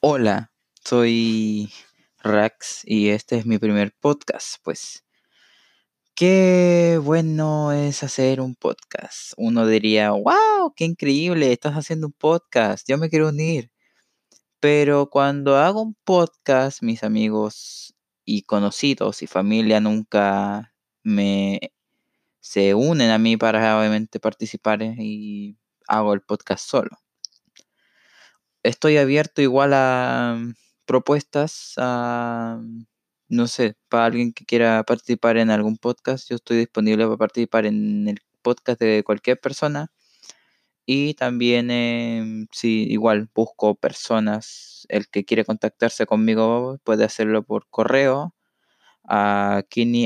Hola, soy Rax y este es mi primer podcast, pues. Qué bueno es hacer un podcast. Uno diría, wow, qué increíble, estás haciendo un podcast, yo me quiero unir. Pero cuando hago un podcast, mis amigos y conocidos y familia nunca me se unen a mí para obviamente participar y hago el podcast solo estoy abierto igual a mm, propuestas, mm, no sé, para alguien que quiera participar en algún podcast, yo estoy disponible para participar en el podcast de cualquier persona. Y también, em, si igual busco personas, el que quiere contactarse conmigo puede hacerlo por correo a gmail.com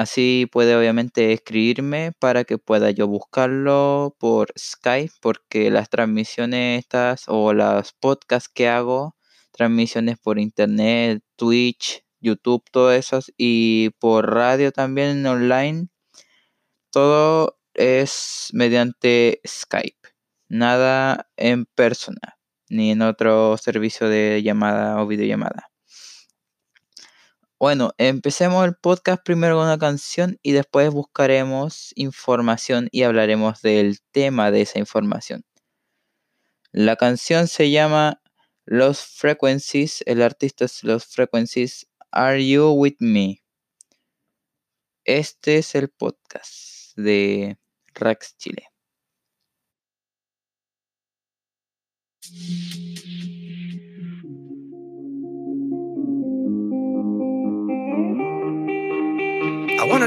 Así puede obviamente escribirme para que pueda yo buscarlo por Skype, porque las transmisiones estas o las podcasts que hago, transmisiones por internet, Twitch, YouTube, todas esas, y por radio también online, todo es mediante Skype, nada en persona, ni en otro servicio de llamada o videollamada. Bueno, empecemos el podcast primero con una canción y después buscaremos información y hablaremos del tema de esa información. La canción se llama Los Frequencies, el artista es Los Frequencies, Are You With Me? Este es el podcast de Rax Chile.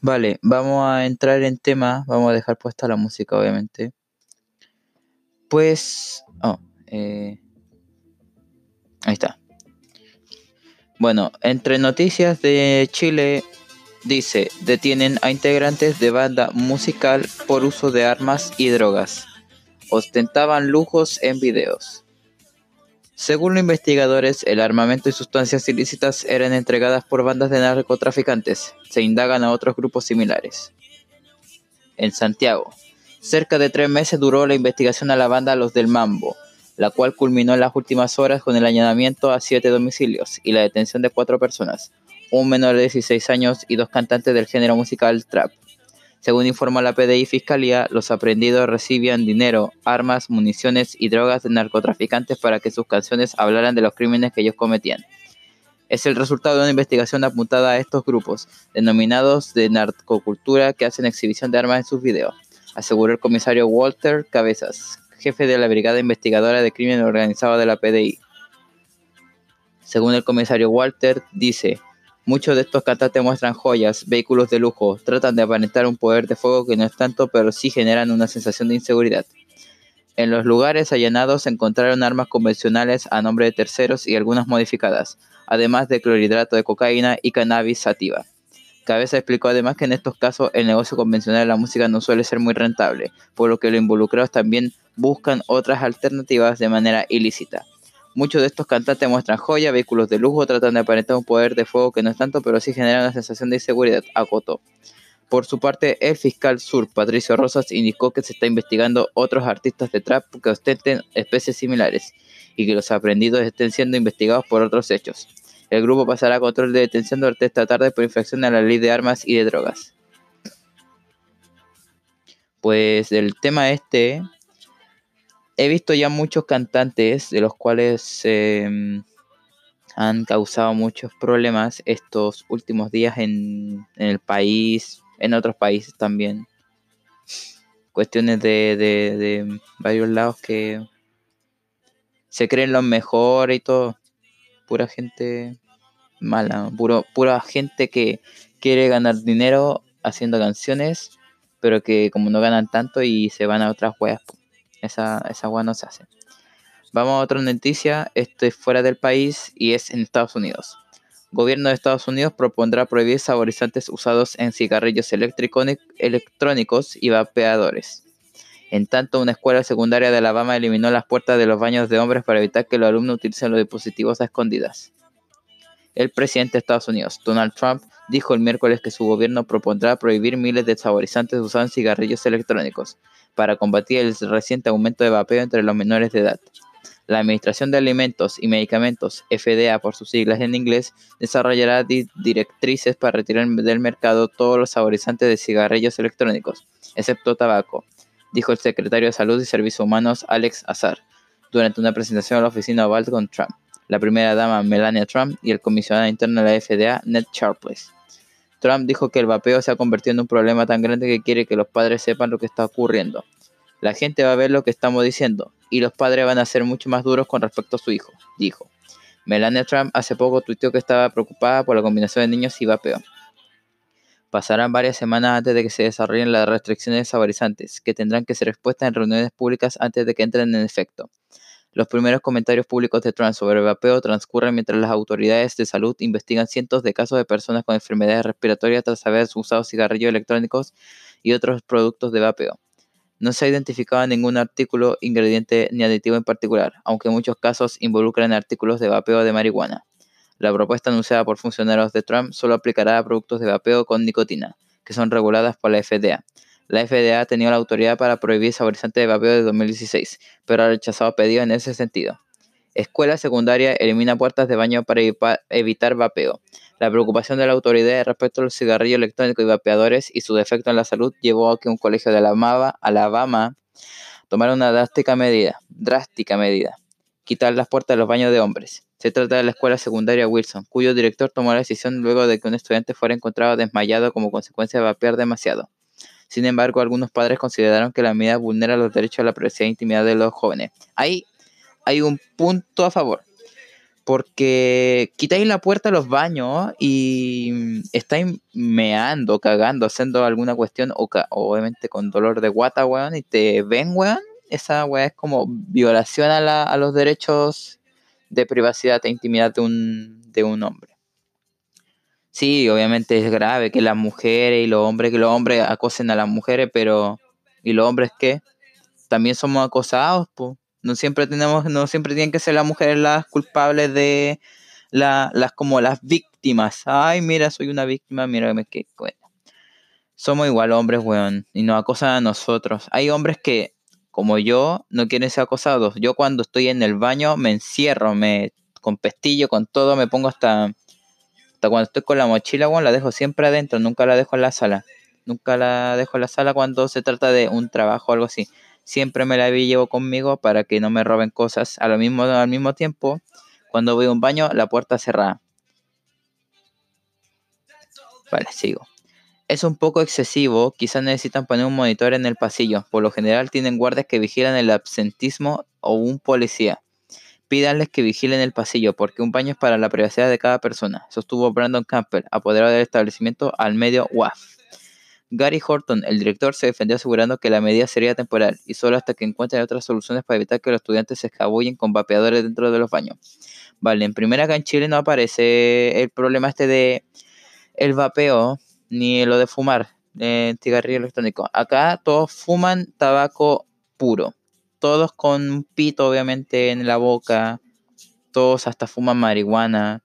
Vale, vamos a entrar en tema, vamos a dejar puesta la música obviamente. Pues... Oh, eh, ahí está. Bueno, entre noticias de Chile dice, detienen a integrantes de banda musical por uso de armas y drogas. Ostentaban lujos en videos. Según los investigadores, el armamento y sustancias ilícitas eran entregadas por bandas de narcotraficantes. Se indagan a otros grupos similares. En Santiago, cerca de tres meses duró la investigación a la banda Los del Mambo, la cual culminó en las últimas horas con el allanamiento a siete domicilios y la detención de cuatro personas, un menor de 16 años y dos cantantes del género musical trap. Según informó la PDI Fiscalía, los aprendidos recibían dinero, armas, municiones y drogas de narcotraficantes para que sus canciones hablaran de los crímenes que ellos cometían. Es el resultado de una investigación apuntada a estos grupos, denominados de narcocultura, que hacen exhibición de armas en sus videos, aseguró el comisario Walter Cabezas, jefe de la Brigada Investigadora de Crimen Organizado de la PDI. Según el comisario Walter, dice, muchos de estos cantantes muestran joyas, vehículos de lujo, tratan de aparentar un poder de fuego que no es tanto, pero sí generan una sensación de inseguridad. En los lugares allanados se encontraron armas convencionales a nombre de terceros y algunas modificadas, además de clorhidrato de cocaína y cannabis sativa. Cabeza explicó además que en estos casos el negocio convencional de la música no suele ser muy rentable, por lo que los involucrados también buscan otras alternativas de manera ilícita. Muchos de estos cantantes muestran joya, vehículos de lujo, tratan de aparentar un poder de fuego que no es tanto, pero sí genera una sensación de inseguridad, acotó. Por su parte, el fiscal sur, Patricio Rosas, indicó que se está investigando otros artistas de trap que ostenten especies similares y que los aprendidos estén siendo investigados por otros hechos. El grupo pasará a control de detención durante esta tarde por infracción a la ley de armas y de drogas. Pues del tema este, he visto ya muchos cantantes de los cuales em, han causado muchos problemas estos últimos días en, el país, en otros países también. Cuestiones de, varios lados que se creen los mejores y todo. Pura gente mala, pura gente que quiere ganar dinero haciendo canciones, pero que como no ganan tanto y se van a otras weas, esa, esa no se hace. Vamos a otra noticia, esto es fuera del país y es en Estados Unidos. Gobierno de Estados Unidos propondrá prohibir saborizantes usados en cigarrillos electrónicos y vapeadores. En tanto, una escuela secundaria de Alabama eliminó las puertas de los baños de hombres para evitar que los alumnos utilicen los dispositivos a escondidas. El presidente de Estados Unidos, Donald Trump, dijo el miércoles que su gobierno propondrá prohibir miles de saborizantes usados en cigarrillos electrónicos para combatir el reciente aumento de vapeo entre los menores de edad. La Administración de Alimentos y Medicamentos, FDA por sus siglas en inglés, desarrollará directrices para retirar del mercado todos los saborizantes de cigarrillos electrónicos, excepto tabaco, dijo el secretario de Salud y Servicios Humanos Alex Azar, durante una presentación a la oficina Oval con Trump, la primera dama Melania Trump y el comisionado interno de la FDA Ned Sharpless. Trump dijo que el vapeo se ha convertido en un problema tan grande que quiere que los padres sepan lo que está ocurriendo. La gente va a ver lo que estamos diciendo y los padres van a ser mucho más duros con respecto a su hijo, dijo. Melania Trump hace poco tuiteó que estaba preocupada por la combinación de niños y vapeo. Pasarán varias semanas antes de que se desarrollen las restricciones saborizantes, que tendrán que ser expuestas en reuniones públicas antes de que entren en efecto. Los primeros comentarios públicos de Trump sobre el vapeo transcurren mientras las autoridades de salud investigan cientos de casos de personas con enfermedades respiratorias tras haber usado cigarrillos electrónicos y otros productos de vapeo. No se ha identificado ningún artículo, ingrediente ni aditivo en particular, aunque muchos casos involucran artículos de vapeo de marihuana. La propuesta anunciada por funcionarios de Trump solo aplicará a productos de vapeo con nicotina, que son reguladas por la FDA. La FDA ha tenido la autoridad para prohibir saborizantes de vapeo desde 2016, pero ha rechazado pedidos en ese sentido. Escuela secundaria elimina puertas de baño para evitar vapeo. La preocupación de la autoridad respecto a los cigarrillos electrónicos y vapeadores y su defecto en la salud llevó a que un colegio de Alabama, Alabama tomara una drástica medida, drástica medida, quitar las puertas de los baños de hombres. Se trata de la escuela secundaria Wilson, cuyo director tomó la decisión luego de que un estudiante fuera encontrado desmayado como consecuencia de vapear demasiado. Sin embargo, algunos padres consideraron que la medida vulnera los derechos a la privacidad e intimidad de los jóvenes. Ahí hay un punto a favor porque quitáis la puerta a los baños y estáis meando, cagando, haciendo alguna cuestión, o obviamente con dolor de guata, weón, y te ven, weón, esa weón es como violación a, a, los derechos de privacidad e intimidad de un, de un hombre. Sí, obviamente es grave que las mujeres y los hombres, que los hombres acosen a las mujeres, pero ¿y los hombres qué? También somos acosados, pues no siempre tenemos, no siempre tienen que ser las mujeres las culpables de las como las víctimas. Ay, mira, soy una víctima, mira que bueno. Somos igual hombres, weón, y nos acosan a nosotros. Hay hombres que, como yo, no quieren ser acosados. Yo cuando estoy en el baño me encierro, me con pestillo, con todo, me pongo hasta cuando estoy con la mochila, weón, la dejo siempre adentro, nunca la dejo en la sala. Nunca la dejo en la sala cuando se trata de un trabajo o algo así siempre me la llevo conmigo para que no me roben cosas. A lo mismo, al mismo tiempo, cuando voy a un baño, la puerta cerrada. Vale, sigo. Es un poco excesivo, quizás necesitan poner un monitor en el pasillo. Por lo general tienen guardias que vigilan el absentismo o un policía. Pídanles que vigilen el pasillo porque un baño es para la privacidad de cada persona, sostuvo Brandon Campbell, apoderado del establecimiento al medio WAF. Gary Horton, el director, se defendió asegurando que la medida sería temporal y solo hasta que encuentren otras soluciones para evitar que los estudiantes se escabullen con vapeadores dentro de los baños. Vale, en primera acá en Chile no aparece el problema este de el vapeo ni lo de fumar eh, cigarrillo electrónico. Acá todos fuman tabaco puro. Todos con un pito obviamente en la boca. Todos hasta fuman marihuana.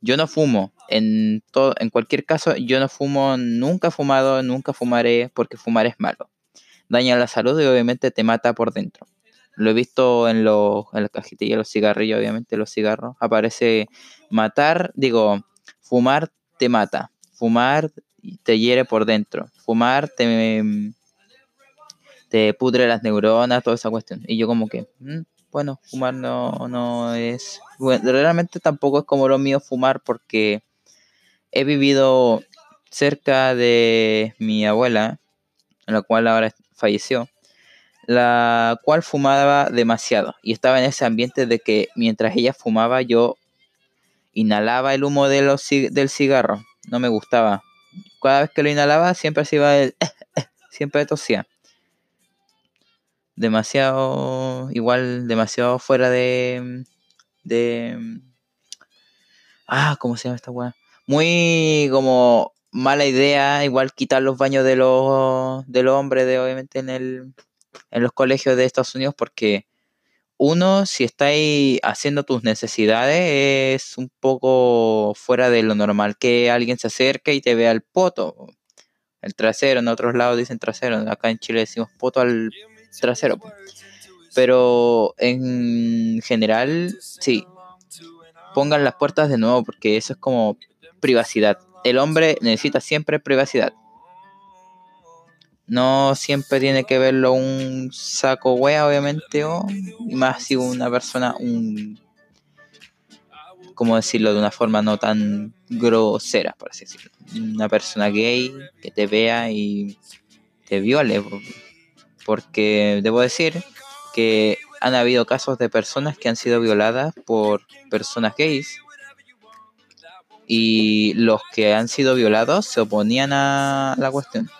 Yo no fumo. En, todo, en cualquier caso, yo no fumo, nunca he fumado, nunca fumaré porque fumar es malo. Daña la salud y obviamente te mata por dentro. Lo he visto en, los, en la cajetilla de los cigarrillos, obviamente los cigarros. Aparece matar, digo, fumar te mata. Fumar te hiere por dentro. Fumar te, te pudre las neuronas, toda esa cuestión. Y yo como que, mm, bueno, fumar no, no es... Bueno, realmente tampoco es como lo mío fumar porque he vivido cerca de mi abuela, la cual ahora falleció, la cual fumaba demasiado y estaba en ese ambiente de que mientras ella fumaba yo inhalaba el humo del cigarro, no me gustaba, cada vez que lo inhalaba siempre se iba el... siempre tosía. Demasiado, igual, demasiado fuera de... de ah, ¿cómo se llama esta weá? Muy como mala idea, igual quitar los baños de los, de los hombres, de, obviamente, en, el, en los colegios de Estados Unidos, porque uno, si estáis haciendo tus necesidades, es un poco fuera de lo normal que alguien se acerque y te vea el poto, el trasero. En otros lados dicen trasero, acá en Chile decimos poto al trasero. Pero en general, sí, pongan las puertas de nuevo porque eso es como privacidad. El hombre necesita siempre privacidad. No siempre tiene que verlo un saco wea, obviamente, o más si una persona, un ¿cómo decirlo de una forma no tan grosera, por así decirlo? Una persona gay que te vea y te viole. Porque debo decir que han habido casos de personas que han sido violadas por personas gays y los que han sido violados se oponían a la cuestión.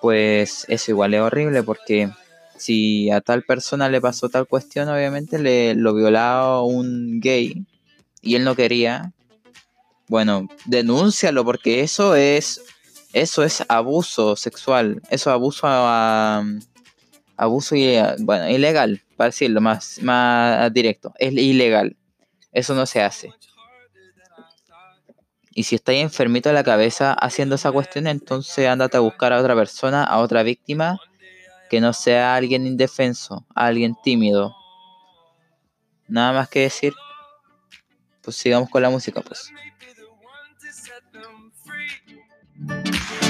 Pues eso igual es horrible porque si a tal persona le pasó tal cuestión, obviamente le lo violaba un gay y él no quería, bueno, denúncialo porque eso es eso es abuso sexual, eso es abuso a, abuso y, bueno, ilegal, para decirlo más más directo, es ilegal. Eso no se hace. Y si estáis enfermito de la cabeza haciendo esa cuestión, entonces ándate a buscar a otra persona, a otra víctima, que no sea alguien indefenso, alguien tímido. Nada más que decir. Pues sigamos con la música, pues.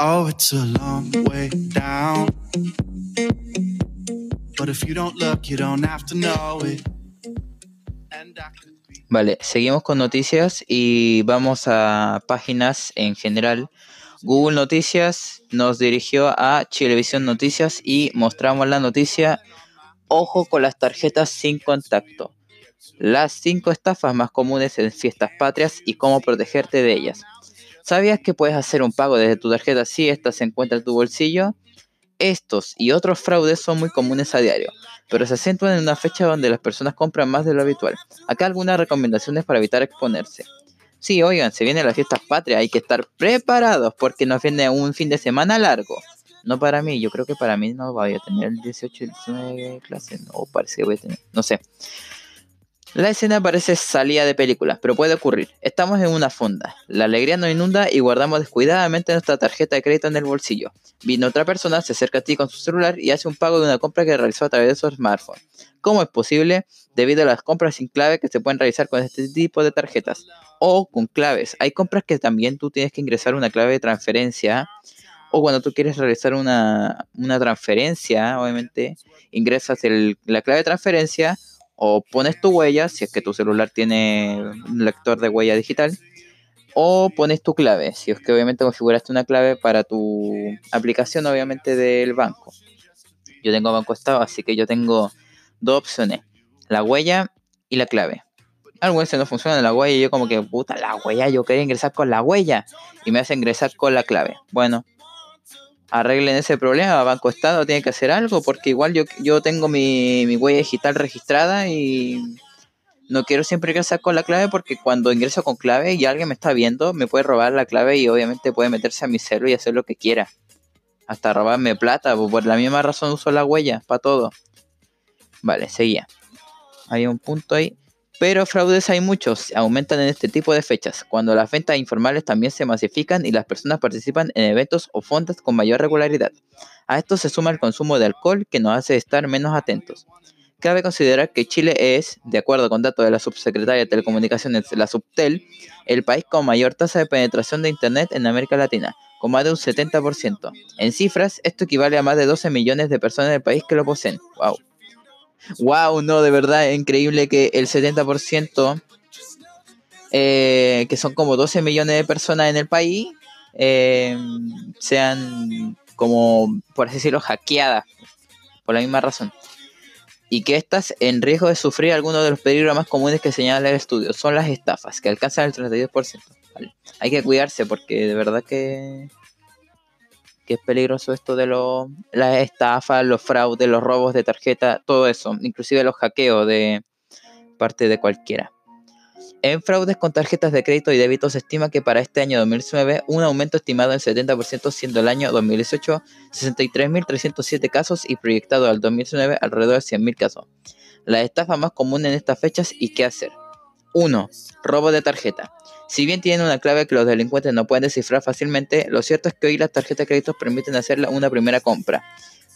Oh, it's a long way. Vale, seguimos con noticias y vamos a páginas en general. Google Noticias nos dirigió a Chilevisión Noticias y mostramos la noticia Ojo con las tarjetas sin contacto. Las cinco estafas más comunes en fiestas patrias y cómo protegerte de ellas. ¿Sabías que puedes hacer un pago desde tu tarjeta si esta se encuentra en tu bolsillo? Estos y otros fraudes son muy comunes a diario, pero se acentúan en una fecha donde las personas compran más de lo habitual. Acá algunas recomendaciones para evitar exponerse. Sí, oigan, se viene la fiesta patria, hay que estar preparados porque nos viene un fin de semana largo. No para mí, yo creo que para mí no voy a tener el 18 y 19 clases, no parece que voy a tener, no sé. La escena parece salida de película, pero puede ocurrir. Estamos en una fonda. La alegría nos inunda y guardamos descuidadamente nuestra tarjeta de crédito en el bolsillo. Vino otra persona, se acerca a ti con su celular y hace un pago de una compra que realizó a través de su smartphone. ¿Cómo es posible? Debido a las compras sin clave que se pueden realizar con este tipo de tarjetas o con claves. Hay compras que también tú tienes que ingresar una clave de transferencia o cuando tú quieres realizar una, transferencia, obviamente, ingresas la clave de transferencia o pones tu huella, si es que tu celular tiene un lector de huella digital, o pones tu clave, si es que obviamente configuraste una clave para tu aplicación, obviamente, del banco. Yo tengo Banco Estado, así que yo tengo dos opciones, la huella y la clave. Algo se no funciona la huella y yo como que, puta, la huella, yo quería ingresar con la huella y me hace ingresar con la clave. Bueno, arreglen ese problema, Banco Estado tiene que hacer algo, porque igual yo, yo tengo mi, mi huella digital registrada y no quiero siempre ingresar con la clave porque cuando ingreso con clave y alguien me está viendo, me puede robar la clave y obviamente puede meterse a mi celo y hacer lo que quiera. Hasta robarme plata, pues, por la misma razón uso la huella, para todo. Vale, seguía. Hay un punto ahí. Pero fraudes hay muchos, aumentan en este tipo de fechas, cuando las ventas informales también se masifican y las personas participan en eventos o fondas con mayor regularidad. A esto se suma el consumo de alcohol que nos hace estar menos atentos. Cabe considerar que Chile es, de acuerdo con datos de la Subsecretaría de Telecomunicaciones, la Subtel, el país con mayor tasa de penetración de Internet en América Latina, con más de un 70%. En cifras, esto equivale a más de 12 millones de personas del país que lo poseen. ¡Wow! Wow, no, de verdad, increíble que el 70%, eh, que son como 12 millones de personas en el país, eh, sean como, por así decirlo, hackeadas, por la misma razón. Y que estas en riesgo de sufrir algunos de los peligros más comunes que señala el estudio son las estafas, que alcanzan el 32%. Hay que cuidarse porque de verdad que que es peligroso esto de lo, las estafas, los fraudes, los robos de tarjeta, todo eso, inclusive los hackeos de parte de cualquiera. En fraudes con tarjetas de crédito y débito se estima que para este año 2019 un aumento estimado en 70% siendo el año 2018 63.307 casos y proyectado al 2019 alrededor de 100.000 casos. La estafa más común en estas fechas y qué hacer. 1. Robo de tarjeta. Si bien tienen una clave que los delincuentes no pueden descifrar fácilmente, lo cierto es que hoy las tarjetas de crédito permiten hacer una primera compra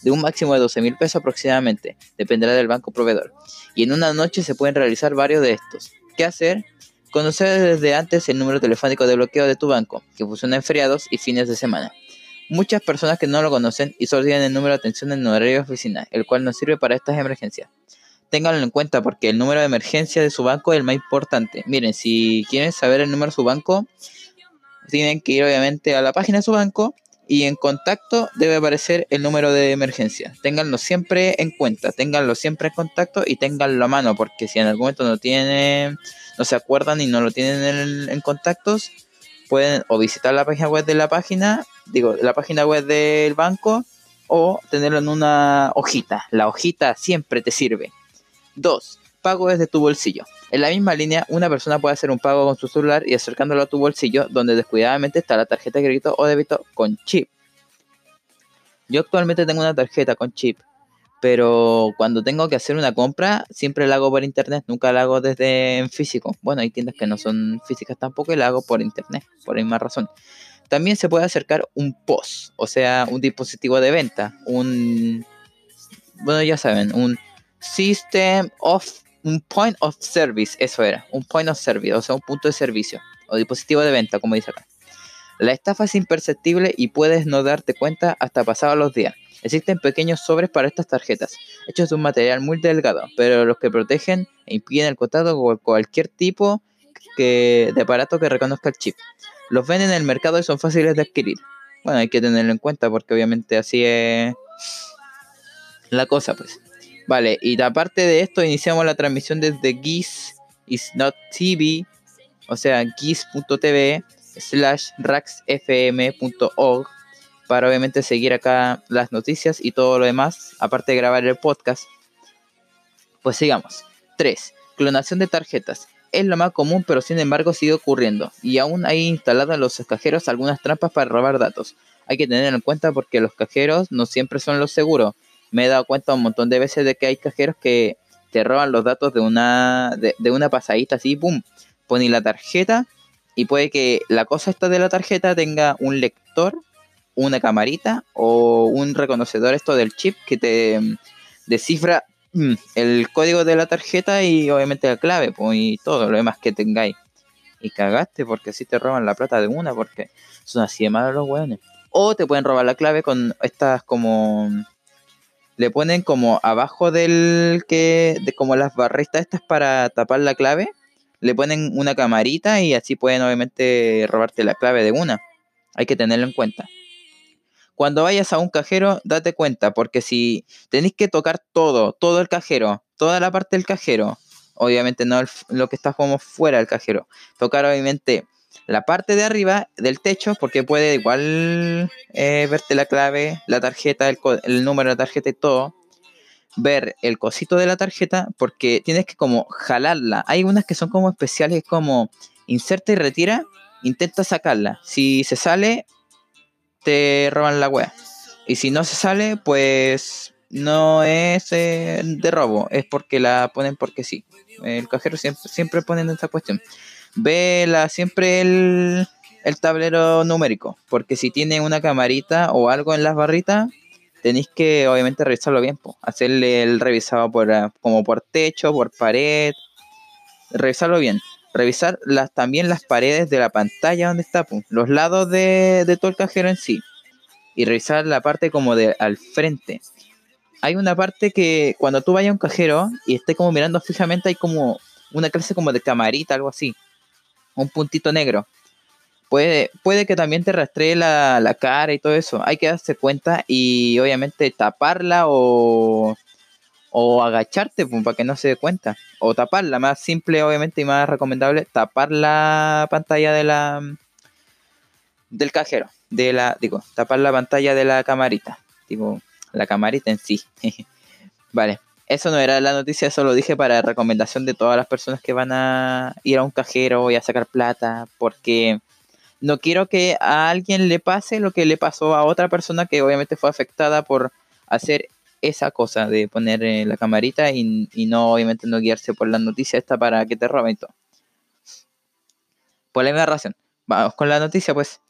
de un máximo de 12 mil pesos aproximadamente, dependerá del banco proveedor. Y en una noche se pueden realizar varios de estos. ¿Qué hacer? Conocer desde antes el número telefónico de bloqueo de tu banco, que funciona en feriados y fines de semana. Muchas personas que no lo conocen y solo tienen el número de atención en horario de oficina, el cual nos sirve para estas emergencias ténganlo en cuenta porque el número de emergencia de su banco es el más importante. Miren, si quieren saber el número de su banco, tienen que ir obviamente a la página de su banco y en contacto debe aparecer el número de emergencia. Ténganlo siempre en cuenta, ténganlo siempre en contacto y ténganlo a mano porque si en algún momento no tienen, no se acuerdan y no lo tienen en, en contactos, pueden o visitar la página web de la página, digo, la página web del banco o tenerlo en una hojita. La hojita siempre te sirve. 2. Pago desde tu bolsillo. En la misma línea, una persona puede hacer un pago con su celular y acercándolo a tu bolsillo, donde descuidadamente está la tarjeta de crédito o débito con chip. Yo actualmente tengo una tarjeta con chip, pero cuando tengo que hacer una compra, siempre la hago por internet, nunca la hago desde en físico. Bueno, hay tiendas que no son físicas tampoco y la hago por internet, por la misma razón. También se puede acercar un POS, o sea, un dispositivo de venta, un... Bueno, ya saben, un System of un point of service, eso era, un point of service, o sea, un punto de servicio o dispositivo de venta, como dice acá. La estafa es imperceptible y puedes no darte cuenta hasta pasados los días. Existen pequeños sobres para estas tarjetas, hechos de un material muy delgado, pero los que protegen e impiden el contacto con cualquier tipo de aparato que reconozca el chip. Los venden en el mercado y son fáciles de adquirir. Bueno, hay que tenerlo en cuenta porque obviamente así es la cosa, pues. Vale, y aparte de esto, iniciamos la transmisión desde GIS is not TV, o sea, gis.tv slash raxfm.org para obviamente seguir acá las noticias y todo lo demás, aparte de grabar el podcast. Pues sigamos. 3. Clonación de tarjetas. Es lo más común, pero sin embargo sigue ocurriendo. Y aún hay instaladas en los cajeros algunas trampas para robar datos. Hay que tener en cuenta porque los cajeros no siempre son los seguros. Me he dado cuenta un montón de veces de que hay cajeros que te roban los datos de una, de, una pasadita así, ¡pum! Ponen la tarjeta y puede que la cosa esta de la tarjeta tenga un lector, una camarita o un reconocedor esto del chip que te mm, descifra mm, el código de la tarjeta y obviamente la clave pues, y todo lo demás que tengáis. Y cagaste porque así te roban la plata de una porque son así de malos los weones. O te pueden robar la clave con estas como... Le ponen como abajo del que... De como las barritas estas para tapar la clave le ponen una camarita y así pueden obviamente robarte la clave de una. Hay que tenerlo en cuenta. Cuando vayas a un cajero, date cuenta, porque si tenéis que tocar todo, todo el cajero, toda la parte del cajero, obviamente no lo que está como fuera del cajero, tocar obviamente la parte de arriba del techo, porque puede igual eh, verte la clave, la tarjeta, el, número de la tarjeta y todo ver el cosito de la tarjeta porque tienes que como jalarla. Hay unas que son como especiales, como inserta y retira, intenta sacarla. Si se sale, te roban la wea. Y si no se sale, pues no es eh, de robo, es porque la ponen porque sí. El cajero siempre, siempre ponen esta cuestión. Ve siempre el, el tablero numérico, porque si tiene una camarita o algo en las barritas, tenéis que obviamente revisarlo bien, hacerle el revisado por, ah, como por techo, por pared, revisarlo bien. Revisar las, también las paredes de la pantalla donde está, los lados de, todo el cajero en sí. Y revisar la parte como de al frente. Hay una parte que cuando tú vayas a un cajero y estés como mirando fijamente hay como una clase como de camarita, algo así. Un puntito negro puede, puede que también te rastree la, cara y todo eso. Hay que darse cuenta y obviamente taparla o, o agacharte pues, para que no se dé cuenta. O taparla, más simple obviamente y más recomendable, tapar la pantalla de la del cajero. De la, digo, tapar la pantalla de la camarita. Digo, la camarita en sí. vale. Eso no era la noticia, eso lo dije para recomendación de todas las personas que van a ir a un cajero y a sacar plata, porque no quiero que a alguien le pase lo que le pasó a otra persona que obviamente fue afectada por hacer esa cosa de poner eh, la camarita y, no obviamente no guiarse por la noticia esta para que te roben todo. Por la misma razón. Vamos con la noticia pues.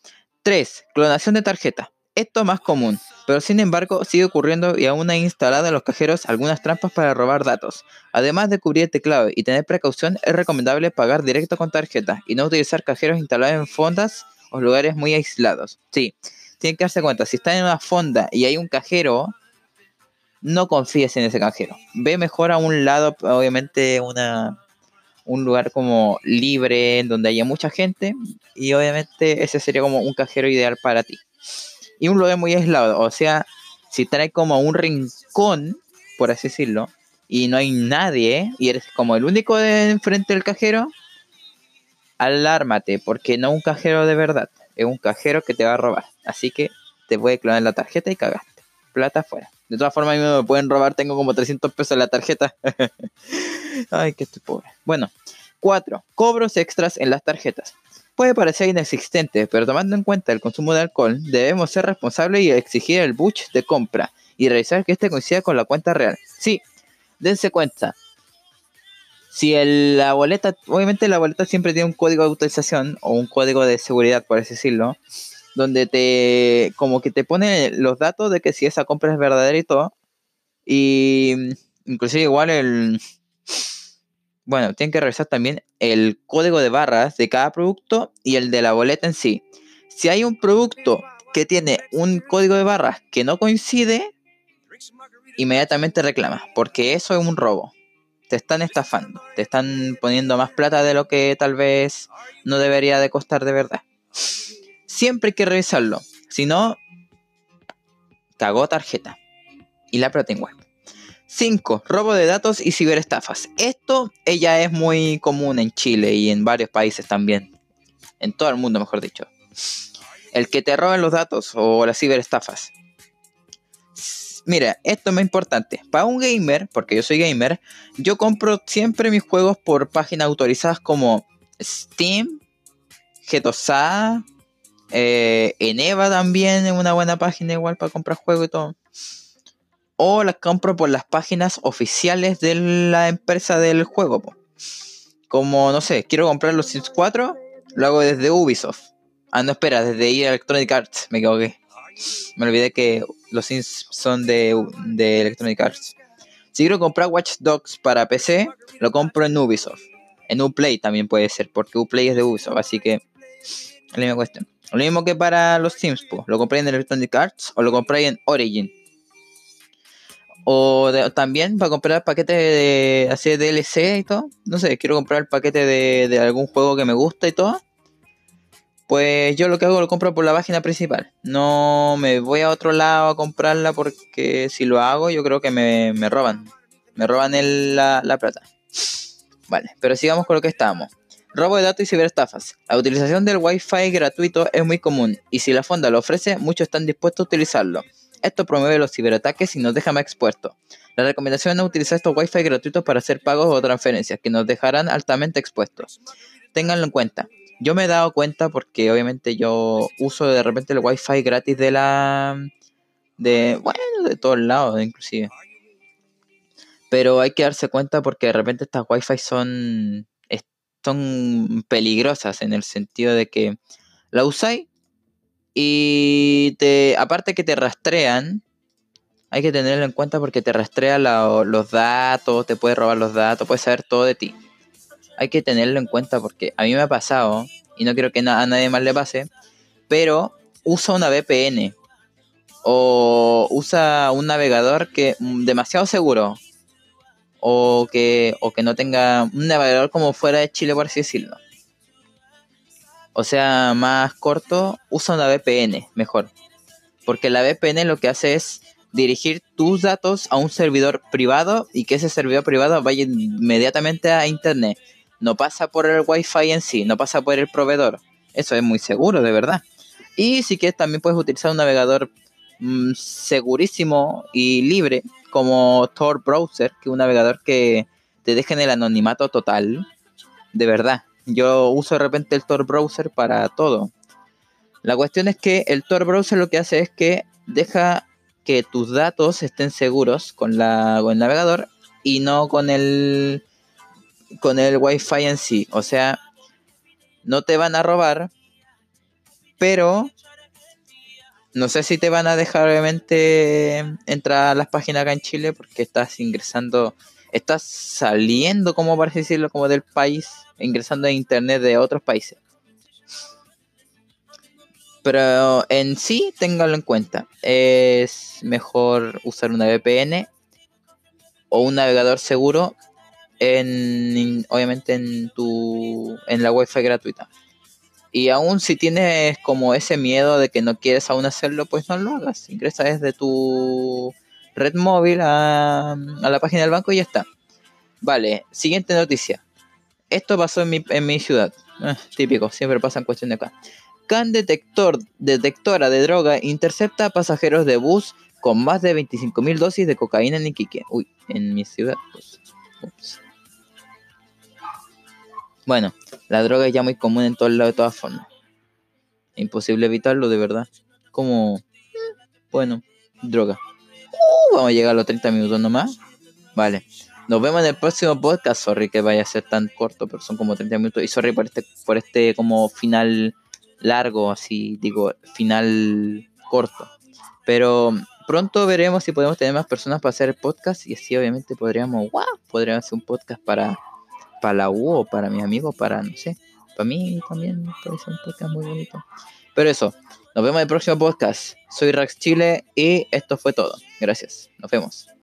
3. Clonación de tarjeta. Esto más común, pero sin embargo sigue ocurriendo y aún hay instalado en los cajeros algunas trampas para robar datos. Además de cubrir el teclado y tener precaución, es recomendable pagar directo con tarjeta y no utilizar cajeros instalados en fondas o lugares muy aislados. Sí, tienen que darse cuenta, si están en una fonda y hay un cajero, no confíes en ese cajero. Ve mejor a un lado, obviamente, una, un lugar como libre, donde haya mucha gente, y obviamente ese sería como un cajero ideal para ti y un lugar muy aislado. O sea, si traes como un rincón, por así decirlo, y no hay nadie, y eres como el único de enfrente del cajero, alármate, porque no un cajero de verdad, es un cajero que te va a robar. Así que te puede clonar la tarjeta y cagaste. Plata afuera. De todas formas, a mí me pueden robar, tengo como 300 pesos en la tarjeta. Ay, que estoy pobre. Bueno, 4. Cobros extras en las tarjetas puede parecer inexistente, pero tomando en cuenta el consumo de alcohol, debemos ser responsables y exigir el butch de compra y revisar que este coincida con la cuenta real. Sí, dense cuenta. Si la boleta, obviamente la boleta siempre tiene un código de autorización o un código de seguridad, por así decirlo, donde te, como que te pone los datos de que si esa compra es verdadera y todo. Y inclusive igual el, bueno, tienen que revisar también el código de barras de cada producto y el de la boleta en sí. Si hay un producto que tiene un código de barras que no coincide, inmediatamente reclama, porque eso es un robo. Te están estafando, te están poniendo más plata de lo que tal vez no debería de costar de verdad. Siempre hay que revisarlo, si no, cagó tarjeta. Y la protein 5. Robo de datos y ciberestafas. Esto ella es muy común en Chile y en varios países también. En todo el mundo, mejor dicho. el que te roben los datos o las ciberestafas. Mira, esto es muy importante. Para un gamer, porque yo soy gamer, yo compro siempre mis juegos por páginas autorizadas como Steam, G2A, eh, Eneva también es una buena página igual para comprar juegos y todo. O las compro por las páginas oficiales de la empresa del juego. Como, no sé, quiero comprar los Sims 4, lo hago desde Ubisoft. Ah, no, espera, desde Electronic Arts, me equivoqué. Me olvidé que los Sims son de, de Electronic Arts. Si quiero comprar Watch Dogs para PC, lo compro en Ubisoft. En Uplay también puede ser, porque Uplay es de Ubisoft, así que la misma cuestión. Lo mismo que para los Sims, lo compré en Electronic Arts o lo compré en Origin. O también para comprar paquetes de, así de DLC y todo. No sé, quiero comprar el paquete de, de algún juego que me gusta y todo pues yo lo que hago lo compro por la página principal. No me voy a otro lado a comprarla porque si lo hago yo creo que me, roban. Me roban la, la, plata. Vale, pero sigamos con lo que estábamos. Robo de datos y ciberestafas. La utilización del Wi-Fi gratuito es muy común y si la fonda lo ofrece, muchos están dispuestos a utilizarlo. Esto promueve los ciberataques y nos deja más expuestos. La recomendación es utilizar estos Wi-Fi gratuitos para hacer pagos o transferencias que nos dejarán altamente expuestos. Ténganlo en cuenta yo me he dado cuenta porque obviamente yo uso de repente el wifi gratis de la de bueno de todos lados inclusive pero hay que darse cuenta porque de repente estas wifi son son peligrosas en el sentido de que la usáis y te aparte que te rastrean hay que tenerlo en cuenta porque te rastrea los datos te puede robar los datos puede saber todo de ti hay que tenerlo en cuenta porque a mí me ha pasado, y no quiero que a nadie más le pase, pero usa una VPN o usa un navegador que mm, demasiado seguro o que, o que no tenga un navegador como fuera de Chile, por así decirlo. O sea, más corto, usa una VPN, mejor. Porque la VPN lo que hace es dirigir tus datos a un servidor privado y que ese servidor privado vaya inmediatamente a internet no pasa por el Wi-Fi en sí, no pasa por el proveedor. Eso es muy seguro, de verdad. Y si quieres también puedes utilizar un navegador mm, segurísimo y libre como Tor Browser, que es un navegador que te deja en el anonimato total. De verdad. Yo uso de repente el Tor Browser para todo. La cuestión es que el Tor Browser lo que hace es que deja que tus datos estén seguros con, la, con el navegador y no con el con el Wi-Fi en sí. O sea, no te van a robar, pero no sé si te van a dejar obviamente entrar a las páginas acá en Chile porque estás ingresando, estás saliendo, como parece decirlo, como del país, ingresando a internet de otros países. Pero en sí, téngalo en cuenta. Es mejor usar una VPN o un navegador seguro en, obviamente en tu en la wifi gratuita. Y aún si tienes como ese miedo de que no quieres aún hacerlo, pues no lo hagas. Ingresa desde tu red móvil a, la página del banco y ya está. Vale, siguiente noticia. Esto pasó en mi, en mi ciudad. Ah, típico, siempre pasan cuestiones acá. Can detector, detectora de droga intercepta a pasajeros de bus con más de 25.000 dosis de cocaína en Iquique. Uy, en mi ciudad. Pues, bueno, la droga es ya muy común en todos lados de todas formas. Imposible evitarlo, de verdad. Como, bueno, droga. Uh, vamos a llegar a los 30 minutos nomás. Vale. Nos vemos en el próximo podcast. Sorry que vaya a ser tan corto, pero son como 30 minutos. Y sorry por este, por este como final largo, así digo, final corto. Pero pronto veremos si podemos tener más personas para hacer el podcast. Y así obviamente podríamos, wow, podríamos hacer un podcast para para la U o para mis amigos, para, no sé, para mí también puede ser un podcast muy bonito. Pero eso, nos vemos en el próximo podcast. Soy Rax Chile y esto fue todo. Gracias, nos vemos.